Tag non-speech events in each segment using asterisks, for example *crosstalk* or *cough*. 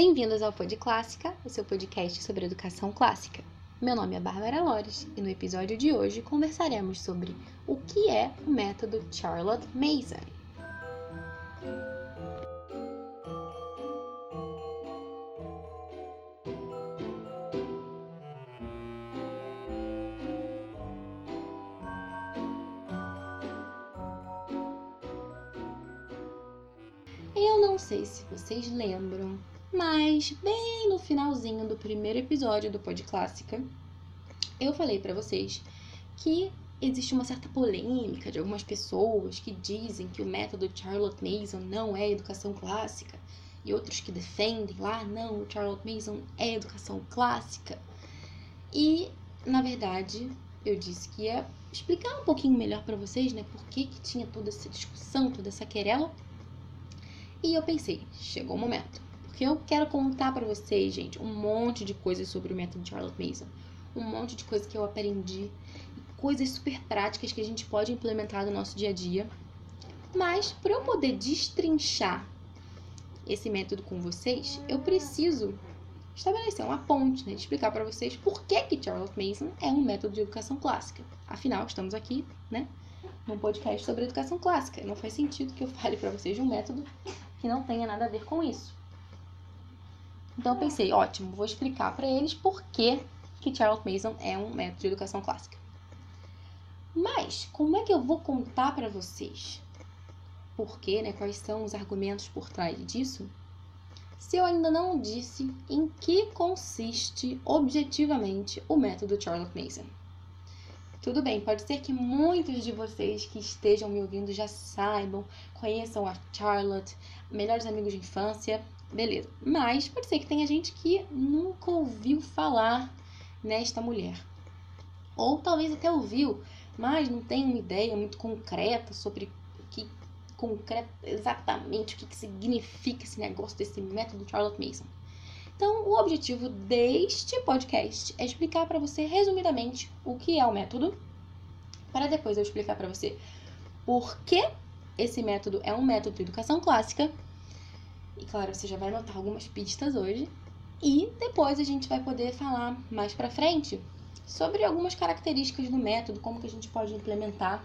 Bem-vindos ao Pod Clássica, o seu podcast sobre educação clássica. Meu nome é Bárbara Lores e no episódio de hoje conversaremos sobre o que é o método Charlotte Mason. Eu não sei se vocês lembram, mas bem no finalzinho do primeiro episódio do Pod Clássica, eu falei para vocês que existe uma certa polêmica de algumas pessoas que dizem que o método Charlotte Mason não é educação clássica e outros que defendem lá, não, o Charlotte Mason é educação clássica. E, na verdade, eu disse que ia explicar um pouquinho melhor para vocês, né, por que que tinha toda essa discussão, toda essa querela. E eu pensei, chegou o momento. Porque eu quero contar para vocês, gente, um monte de coisas sobre o método Charlotte Mason. Um monte de coisas que eu aprendi. Coisas super práticas que a gente pode implementar no nosso dia a dia. Mas, para eu poder destrinchar esse método com vocês, eu preciso estabelecer uma ponte, né? De explicar para vocês por que, que Charlotte Mason é um método de educação clássica. Afinal, estamos aqui, né? Num podcast sobre educação clássica. Não faz sentido que eu fale para vocês de um método que não tenha nada a ver com isso. Então eu pensei, ótimo, vou explicar para eles por que, que Charlotte Mason é um método de educação clássica. Mas como é que eu vou contar para vocês por quê, né, quais são os argumentos por trás disso, se eu ainda não disse em que consiste objetivamente o método Charlotte Mason? Tudo bem, pode ser que muitos de vocês que estejam me ouvindo já saibam, conheçam a Charlotte, melhores amigos de infância, beleza. Mas pode ser que tenha gente que nunca ouviu falar nesta mulher. Ou talvez até ouviu, mas não tem uma ideia muito concreta sobre que concreto exatamente o que, que significa esse negócio desse método Charlotte Mason. Então, o objetivo deste podcast é explicar para você resumidamente o que é o método, para depois eu explicar para você por que esse método é um método de educação clássica e claro, você já vai notar algumas pistas hoje. E depois a gente vai poder falar mais pra frente sobre algumas características do método, como que a gente pode implementar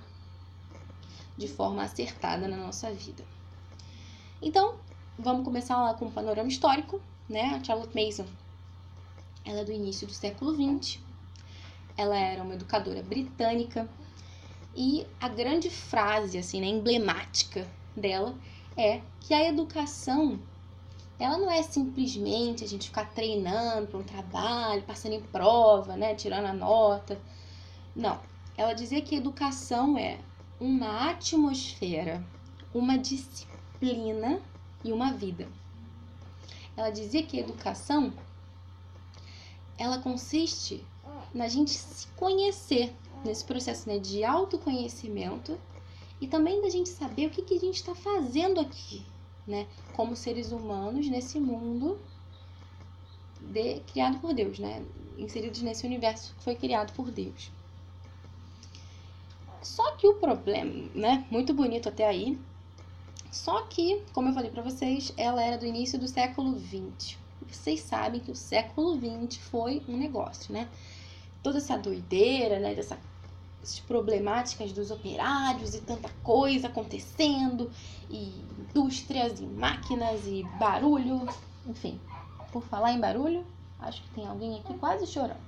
de forma acertada na nossa vida. Então, vamos começar lá com o um panorama histórico, né? A Charlotte Mason, ela é do início do século XX. Ela era uma educadora britânica e a grande frase assim, né, emblemática dela é que a educação ela não é simplesmente a gente ficar treinando para um trabalho, passando em prova, né, tirando a nota. Não. Ela dizia que educação é uma atmosfera, uma disciplina e uma vida. Ela dizia que educação ela consiste na gente se conhecer nesse processo né, de autoconhecimento e também da gente saber o que, que a gente está fazendo aqui, né? Como seres humanos nesse mundo de, criado por Deus, né? Inseridos nesse universo que foi criado por Deus. Só que o problema, né? Muito bonito até aí. Só que, como eu falei para vocês, ela era do início do século XX. Vocês sabem que o século XX foi um negócio, né? Toda essa doideira, né? Dessa as problemáticas dos operários e tanta coisa acontecendo, e indústrias e máquinas e barulho, enfim. Por falar em barulho, acho que tem alguém aqui quase chorando.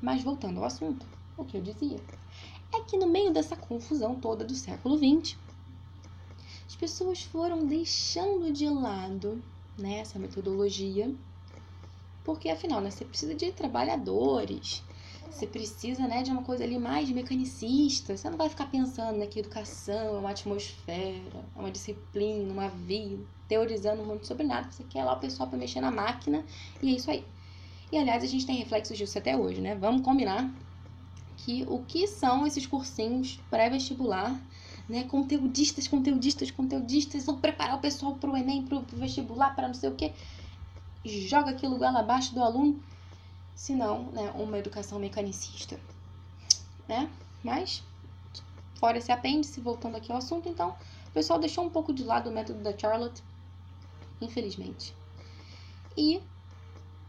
Mas voltando ao assunto, o que eu dizia é que no meio dessa confusão toda do século XX, as pessoas foram deixando de lado né, essa metodologia, porque afinal né, você precisa de trabalhadores, você precisa, né, de uma coisa ali mais mecanicista. Você não vai ficar pensando né, que educação é uma atmosfera, é uma disciplina, uma vida, teorizando muito sobre nada. Você quer lá o pessoal para mexer na máquina e é isso aí. E aliás, a gente tem reflexos disso até hoje, né? Vamos combinar que o que são esses cursinhos pré-vestibular, né? Conteudistas, conteudistas, conteudistas, vão preparar o pessoal para o Enem, para o vestibular, para não sei o que. Joga aquilo lá abaixo do aluno se não né, uma educação mecanicista. Né? Mas, fora esse apêndice, voltando aqui ao assunto, então, o pessoal deixou um pouco de lado o método da Charlotte, infelizmente. E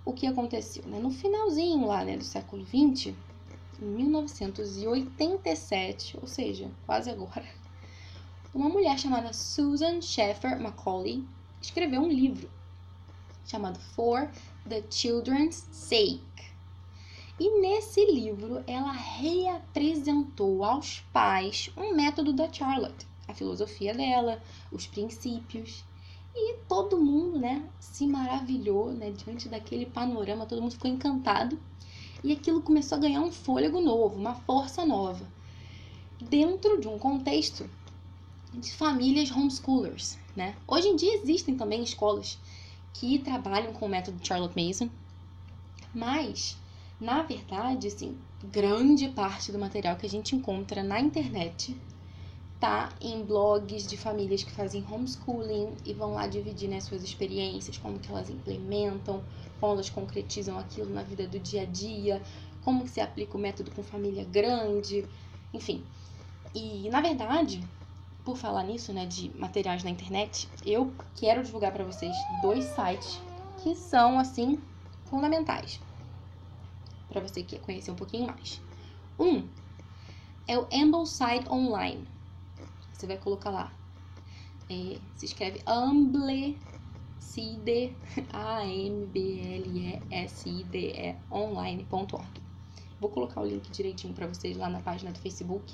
o que aconteceu? Né? No finalzinho lá né, do século XX, em 1987, ou seja, quase agora, uma mulher chamada Susan Sheffer Macaulay escreveu um livro chamado For the Children's Sake. E nesse livro ela reapresentou aos pais um método da Charlotte, a filosofia dela, os princípios. E todo mundo, né, se maravilhou, né, diante daquele panorama, todo mundo ficou encantado. E aquilo começou a ganhar um fôlego novo, uma força nova, dentro de um contexto de famílias homeschoolers, né? Hoje em dia existem também escolas que trabalham com o método Charlotte Mason, mas na verdade, assim, grande parte do material que a gente encontra na internet tá em blogs de famílias que fazem homeschooling e vão lá dividir né, suas experiências, como que elas implementam, como elas concretizam aquilo na vida do dia a dia, como que se aplica o método com família grande, enfim. E na verdade, por falar nisso, né, de materiais na internet, eu quero divulgar para vocês dois sites que são assim fundamentais para você que conhecer um pouquinho mais. Um é o Ambleside Online. Você vai colocar lá. É, se escreve Ambleside, A-M-B-L-E-S-I-D-E online.org. Vou colocar o link direitinho para vocês lá na página do Facebook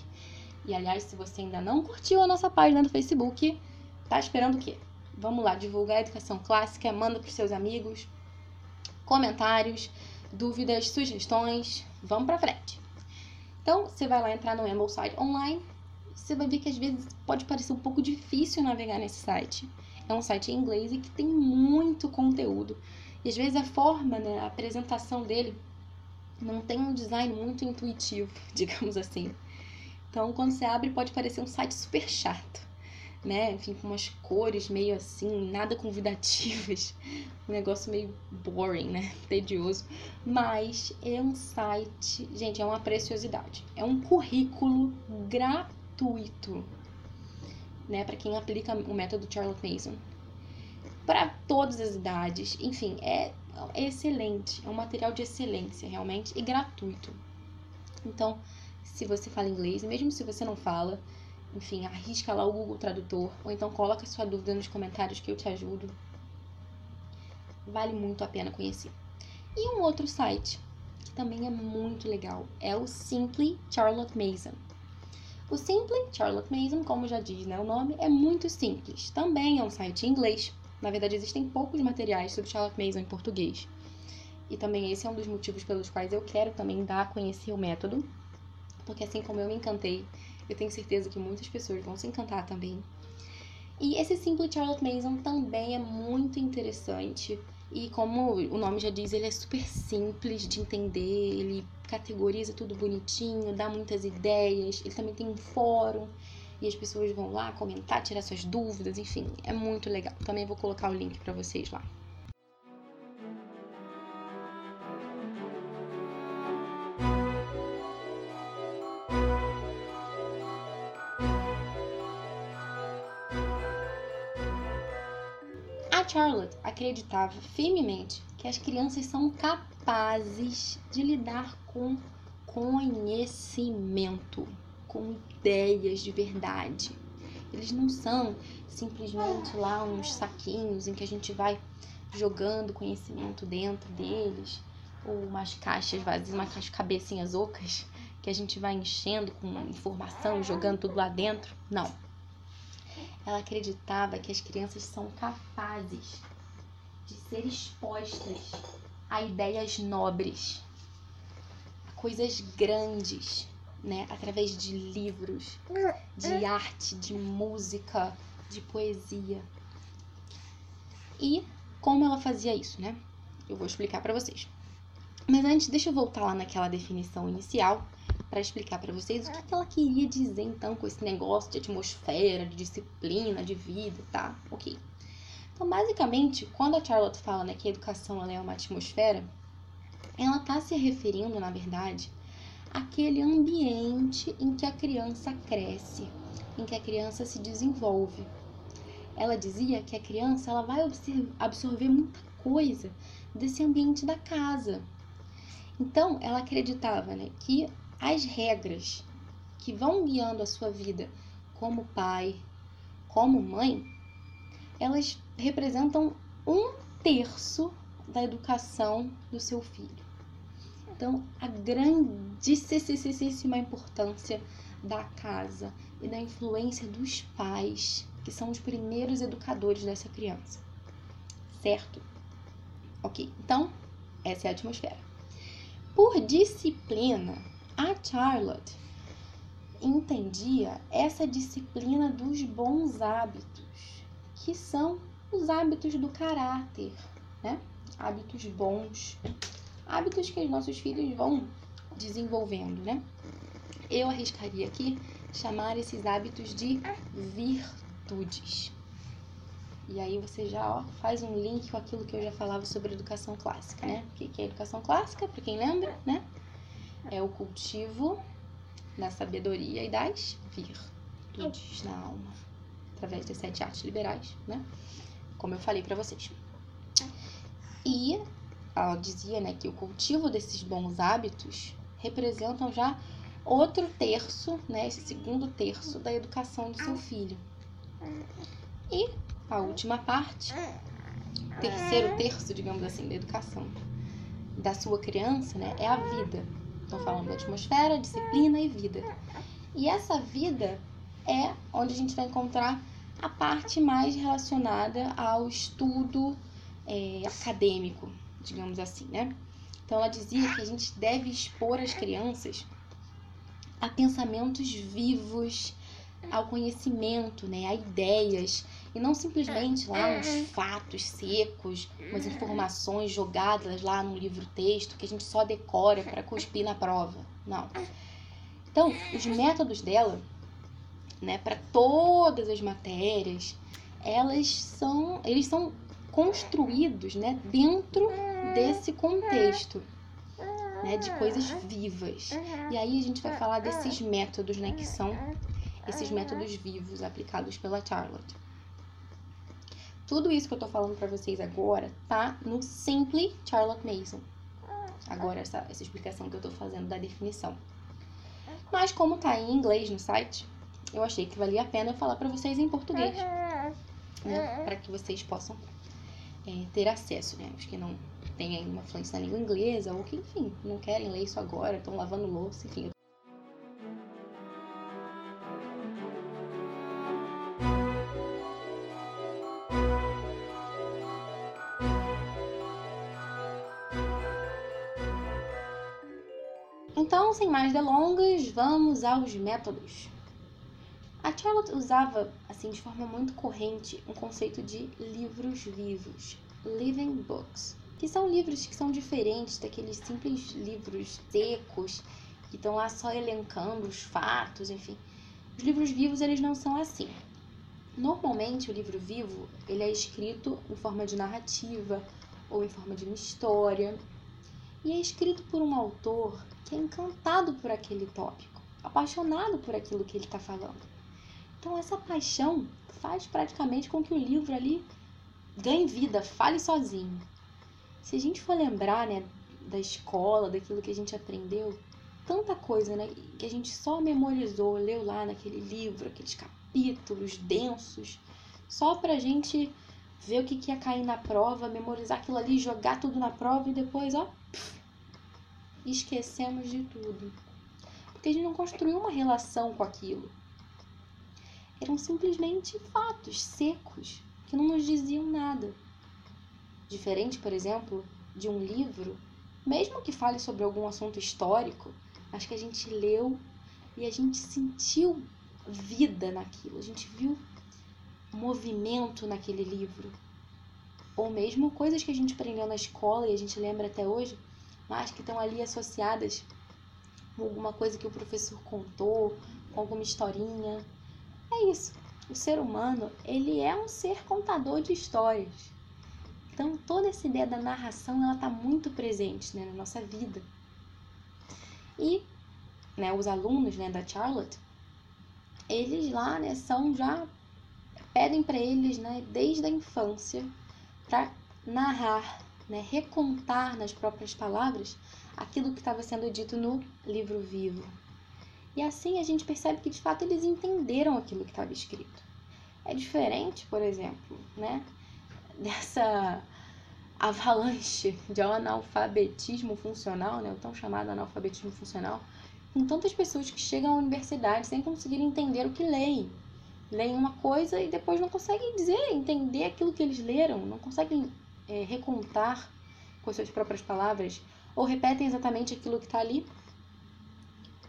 e aliás, se você ainda não curtiu a nossa página do Facebook, tá esperando o quê? Vamos lá, divulgar a educação clássica, manda para seus amigos, comentários, dúvidas, sugestões, vamos para frente. Então, você vai lá entrar no Ambleside Online, você vai ver que às vezes pode parecer um pouco difícil navegar nesse site. É um site em inglês e que tem muito conteúdo. E às vezes a forma, né, a apresentação dele não tem um design muito intuitivo, *laughs* digamos assim. Então, quando você abre, pode parecer um site super chato, né? Enfim, com umas cores meio assim, nada convidativas, *laughs* um negócio meio boring, né? Tedioso. Mas é um site, gente, é uma preciosidade. É um currículo gratuito, né? Para quem aplica o método Charlotte Mason. Para todas as idades, enfim, é, é excelente. É um material de excelência, realmente, e gratuito. Então, se você fala inglês, mesmo se você não fala, enfim, arrisca lá o Google Tradutor, ou então coloca sua dúvida nos comentários que eu te ajudo. Vale muito a pena conhecer. E um outro site que também é muito legal é o Simply Charlotte Mason. O Simply Charlotte Mason, como já diz né, o nome, é muito simples. Também é um site em inglês. Na verdade, existem poucos materiais sobre Charlotte Mason em português. E também esse é um dos motivos pelos quais eu quero também dar a conhecer o método porque assim como eu me encantei, eu tenho certeza que muitas pessoas vão se encantar também. E esse Simple Charlotte Mason também é muito interessante. E como o nome já diz, ele é super simples de entender, ele categoriza tudo bonitinho, dá muitas ideias. Ele também tem um fórum e as pessoas vão lá comentar, tirar suas dúvidas, enfim, é muito legal. Também vou colocar o link para vocês lá. Charlotte acreditava firmemente que as crianças são capazes de lidar com conhecimento, com ideias de verdade. Eles não são simplesmente lá uns saquinhos em que a gente vai jogando conhecimento dentro deles, ou umas caixas vazias, umas cabecinhas ocas que a gente vai enchendo com informação jogando tudo lá dentro. Não ela acreditava que as crianças são capazes de ser expostas a ideias nobres, a coisas grandes, né? Através de livros, de arte, de música, de poesia. E como ela fazia isso, né? Eu vou explicar para vocês. Mas antes, deixa eu voltar lá naquela definição inicial para explicar para vocês o que, que ela queria dizer então com esse negócio de atmosfera, de disciplina, de vida, tá? Ok. Então, basicamente, quando a Charlotte fala né, que a educação é uma atmosfera, ela está se referindo, na verdade, àquele ambiente em que a criança cresce, em que a criança se desenvolve. Ela dizia que a criança ela vai absorver muita coisa desse ambiente da casa. Então, ela acreditava né, que as regras que vão guiando a sua vida como pai, como mãe, elas representam um terço da educação do seu filho. Então, a grandíssima importância da casa e da influência dos pais, que são os primeiros educadores dessa criança. Certo? Ok, então, essa é a atmosfera. Por disciplina, a Charlotte entendia essa disciplina dos bons hábitos, que são os hábitos do caráter, né? Hábitos bons, hábitos que os nossos filhos vão desenvolvendo, né? Eu arriscaria aqui chamar esses hábitos de virtudes. E aí você já ó, faz um link com aquilo que eu já falava sobre educação clássica, né? O que é educação clássica, para quem lembra, né? É o cultivo da sabedoria e das virtudes na alma, através das sete artes liberais, né? Como eu falei para vocês. E ela dizia, né, que o cultivo desses bons hábitos representam já outro terço, né, esse segundo terço da educação do seu filho. E a última parte, terceiro terço, digamos assim, da educação da sua criança, né, é a vida. Estão falando da atmosfera, disciplina e vida. E essa vida é onde a gente vai encontrar a parte mais relacionada ao estudo é, acadêmico, digamos assim, né? Então ela dizia que a gente deve expor as crianças a pensamentos vivos, ao conhecimento, né, a ideias, e não simplesmente lá uns fatos secos, umas informações jogadas lá num livro-texto que a gente só decora para cuspir na prova. Não. Então, os métodos dela, né, para todas as matérias, elas são, eles são construídos, né, dentro desse contexto né, de coisas vivas. E aí a gente vai falar desses métodos, né, que são esses métodos vivos aplicados pela Charlotte. Tudo isso que eu tô falando para vocês agora tá no Simply Charlotte Mason. Agora essa, essa explicação que eu tô fazendo da definição. Mas como tá em inglês no site, eu achei que valia a pena eu falar para vocês em português, né, para que vocês possam é, ter acesso, né, os que não têm ainda uma fluência na língua inglesa ou que, enfim, não querem ler isso agora, estão lavando louça, enfim. Mais delongas, vamos aos métodos. A Charlotte usava, assim, de forma muito corrente, um conceito de livros vivos, living books, que são livros que são diferentes daqueles simples livros secos que estão lá só elencando os fatos, enfim. Os livros vivos, eles não são assim. Normalmente, o livro vivo, ele é escrito em forma de narrativa ou em forma de uma história, e é escrito por um autor que é encantado por aquele tópico, apaixonado por aquilo que ele está falando. Então, essa paixão faz praticamente com que o livro ali ganhe vida, fale sozinho. Se a gente for lembrar, né, da escola, daquilo que a gente aprendeu, tanta coisa, né, que a gente só memorizou, leu lá naquele livro, aqueles capítulos densos, só pra gente ver o que, que ia cair na prova, memorizar aquilo ali, jogar tudo na prova e depois, ó, esquecemos de tudo. Porque a gente não construiu uma relação com aquilo eram simplesmente fatos secos que não nos diziam nada. Diferente, por exemplo, de um livro, mesmo que fale sobre algum assunto histórico, mas que a gente leu e a gente sentiu vida naquilo, a gente viu movimento naquele livro. Ou mesmo coisas que a gente aprendeu na escola e a gente lembra até hoje, mas que estão ali associadas com alguma coisa que o professor contou, com alguma historinha, é isso. O ser humano, ele é um ser contador de histórias. Então, toda essa ideia da narração, ela está muito presente né, na nossa vida. E né, os alunos né, da Charlotte, eles lá né, são já pedem para eles né, desde a infância para narrar, né, recontar nas próprias palavras aquilo que estava sendo dito no livro vivo. E assim a gente percebe que de fato eles entenderam aquilo que estava escrito. É diferente, por exemplo, né, *laughs* dessa avalanche de analfabetismo funcional, né, o tão chamado analfabetismo funcional, com tantas pessoas que chegam à universidade sem conseguir entender o que leem. Leem uma coisa e depois não conseguem dizer, entender aquilo que eles leram, não conseguem é, recontar com suas próprias palavras, ou repetem exatamente aquilo que está ali,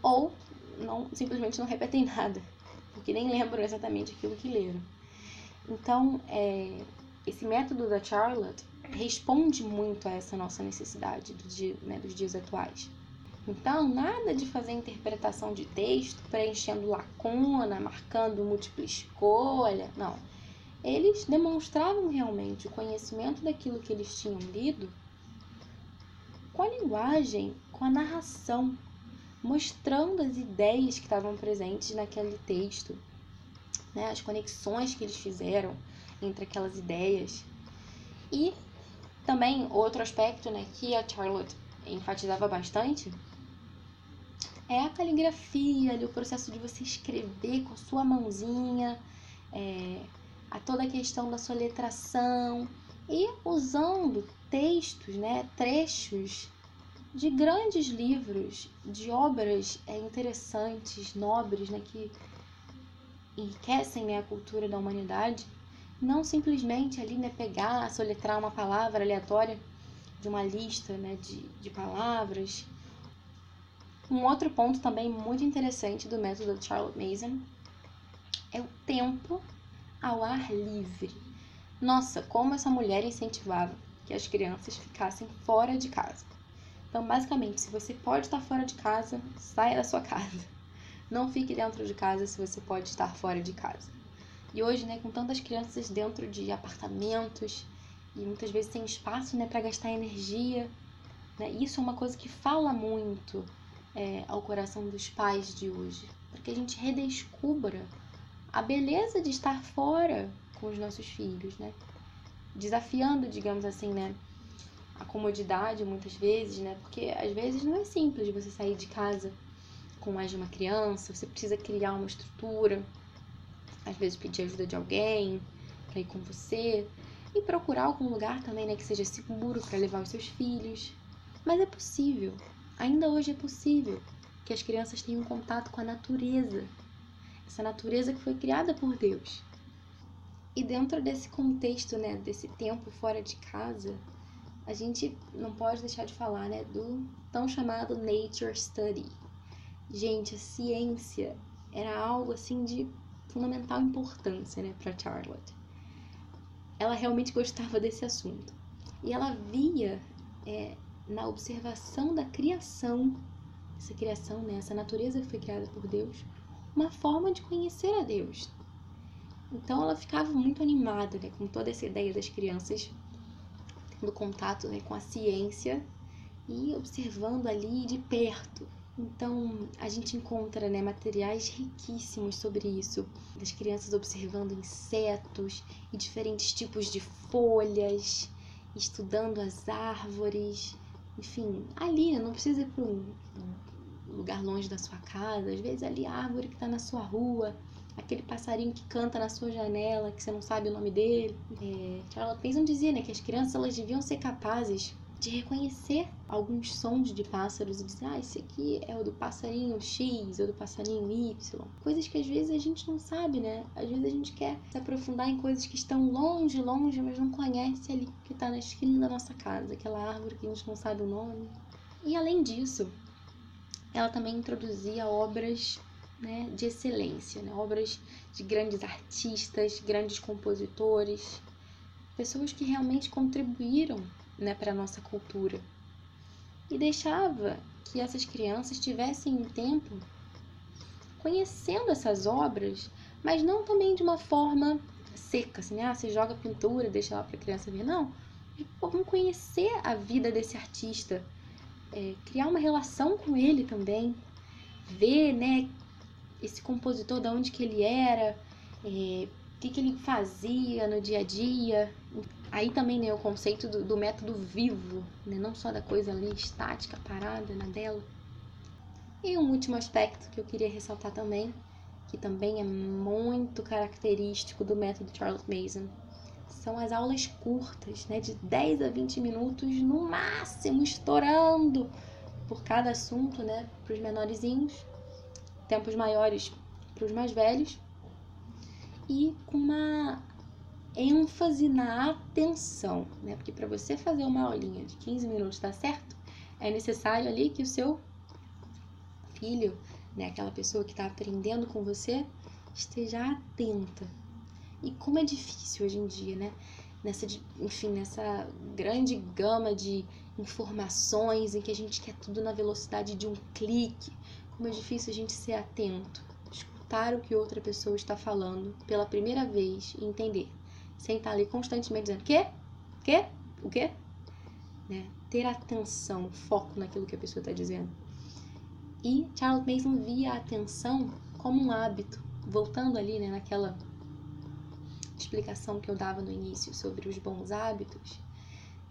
ou não, simplesmente não repetem *laughs* nada, porque nem lembram exatamente aquilo que leram. Então, é, esse método da Charlotte responde muito a essa nossa necessidade do dia, né, dos dias atuais. Então, nada de fazer interpretação de texto, preenchendo lacuna, marcando múltipla escolha, não. Eles demonstravam realmente o conhecimento daquilo que eles tinham lido com a linguagem, com a narração, mostrando as ideias que estavam presentes naquele texto, né, as conexões que eles fizeram entre aquelas ideias. E também outro aspecto né, que a Charlotte enfatizava bastante é a caligrafia, ali, o processo de você escrever com a sua mãozinha, é, a toda a questão da soletração e usando textos, né, trechos de grandes livros, de obras é, interessantes, nobres, né, que enriquecem né, a cultura da humanidade, não simplesmente ali né, pegar, soletrar uma palavra aleatória de uma lista né, de, de palavras. Um outro ponto também muito interessante do método de Charlotte Mason é o tempo ao ar livre. Nossa, como essa mulher incentivava que as crianças ficassem fora de casa. Então, basicamente, se você pode estar fora de casa, saia da sua *laughs* casa. Não fique dentro de casa se você pode estar fora de casa. E hoje, né, com tantas crianças dentro de apartamentos e muitas vezes sem espaço, né, para gastar energia, né, isso é uma coisa que fala muito é, ao coração dos pais de hoje, para que a gente redescubra a beleza de estar fora com os nossos filhos, né? Desafiando, digamos assim, né? a comodidade muitas vezes, né? Porque às vezes não é simples você sair de casa com mais de uma criança, você precisa criar uma estrutura, às vezes pedir ajuda de alguém para ir com você e procurar algum lugar também, né, que seja seguro para levar os seus filhos. Mas é possível, ainda hoje é possível que as crianças tenham contato com a natureza, essa natureza que foi criada por Deus. E dentro desse contexto, né, desse tempo fora de casa, a gente não pode deixar de falar, né, do tão chamado nature study. Gente, a ciência era algo assim de fundamental importância, né, para Charlotte. Ela realmente gostava desse assunto e ela via é, na observação da criação, essa criação, né, essa natureza que foi criada por Deus, uma forma de conhecer a Deus. Então ela ficava muito animada né, com toda essa ideia das crianças do contato né, com a ciência e observando ali de perto. Então a gente encontra né, materiais riquíssimos sobre isso, das crianças observando insetos e diferentes tipos de folhas, estudando as árvores, enfim, ali, né, não precisa ir para um lugar longe da sua casa, às vezes ali a árvore que está na sua rua, aquele passarinho que canta na sua janela, que você não sabe o nome dele. É, Charlotte Mason dizia né, que as crianças elas deviam ser capazes de reconhecer alguns sons de pássaros e dizer, ah, esse aqui é o do passarinho X, ou do passarinho Y. Coisas que às vezes a gente não sabe, né? Às vezes a gente quer se aprofundar em coisas que estão longe, longe, mas não conhece ali, que está na esquina da nossa casa, aquela árvore que a gente não sabe o nome. E além disso, ela também introduzia obras né, de excelência, né, obras de grandes artistas, grandes compositores, pessoas que realmente contribuíram né, para a nossa cultura. E deixava que essas crianças tivessem um tempo conhecendo essas obras, mas não também de uma forma seca, assim, né? ah, você joga pintura, deixa lá para a criança ver, não. Vamos conhecer a vida desse artista, é, criar uma relação com ele também, ver, né, esse compositor, de onde que ele era, é, o que, que ele fazia no dia a dia. Aí também né, o conceito do, do método vivo, né? não só da coisa ali estática, parada na dela. E um último aspecto que eu queria ressaltar também, que também é muito característico do método Charles Mason, são as aulas curtas, né, de 10 a 20 minutos no máximo, estourando por cada assunto, né, para os menorzinhos, tempos maiores para os mais velhos, e com uma ênfase na atenção, né? Porque para você fazer uma aulinha de 15 minutos dar certo, é necessário ali que o seu filho, né, aquela pessoa que está aprendendo com você, esteja atenta. E como é difícil hoje em dia, né? Nessa, enfim, nessa grande gama de informações em que a gente quer tudo na velocidade de um clique, como é difícil a gente ser atento, escutar o que outra pessoa está falando pela primeira vez e entender sem estar ali constantemente dizendo: quê? Quê? O quê? Né? Ter atenção, foco naquilo que a pessoa está dizendo. E Charles Mason via a atenção como um hábito, voltando ali né, naquela explicação que eu dava no início sobre os bons hábitos.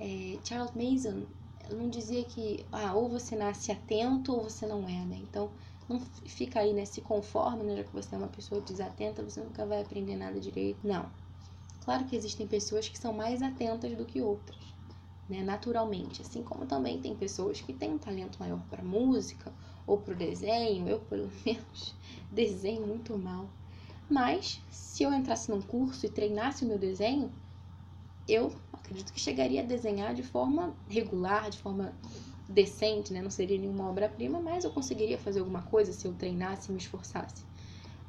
É, Charles Mason não dizia que ah, ou você nasce atento ou você não é, né? Então não fica aí, né? Se conforme, né? Já que você é uma pessoa desatenta, você nunca vai aprender nada direito. Não. Claro que existem pessoas que são mais atentas do que outras, né? naturalmente. Assim como também tem pessoas que têm um talento maior para música ou para o desenho. Eu, pelo *laughs* menos, desenho muito mal. Mas, se eu entrasse num curso e treinasse o meu desenho, eu acredito que chegaria a desenhar de forma regular, de forma decente, né? Não seria nenhuma obra-prima, mas eu conseguiria fazer alguma coisa se eu treinasse e me esforçasse.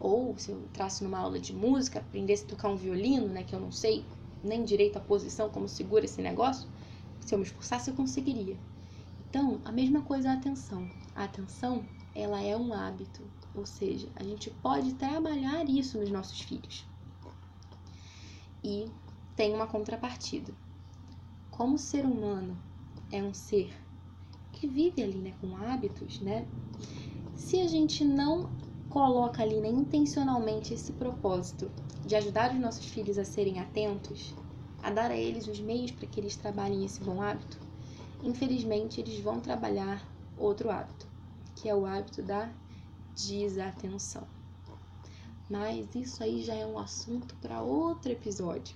Ou se eu entrasse numa aula de música, aprendesse a tocar um violino, né, que eu não sei nem direito a posição, como segura esse negócio, se eu me esforçasse eu conseguiria. Então, a mesma coisa a atenção. A atenção, ela é um hábito, ou seja, a gente pode trabalhar isso nos nossos filhos. E tem uma contrapartida. Como o ser humano é um ser que vive ali, né, com hábitos, né? Se a gente não coloca ali né, intencionalmente esse propósito de ajudar os nossos filhos a serem atentos, a dar a eles os meios para que eles trabalhem esse bom hábito, infelizmente eles vão trabalhar outro hábito, que é o hábito da desatenção. Mas isso aí já é um assunto para outro episódio,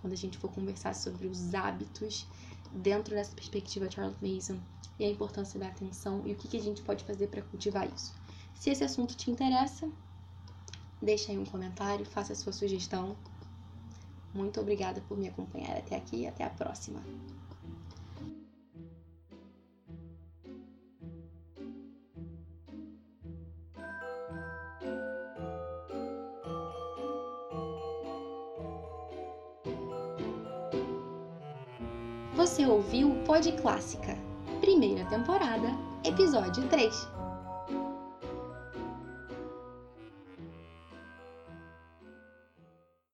quando a gente for conversar sobre os hábitos dentro dessa perspectiva Charles Mason e a importância da atenção e o que, que a gente pode fazer para cultivar isso. Se esse assunto te interessa, deixa aí um comentário, faça a sua sugestão. Muito obrigada por me acompanhar até aqui e até a próxima. Você ouviu o Pod Clássica, primeira temporada, episódio 3.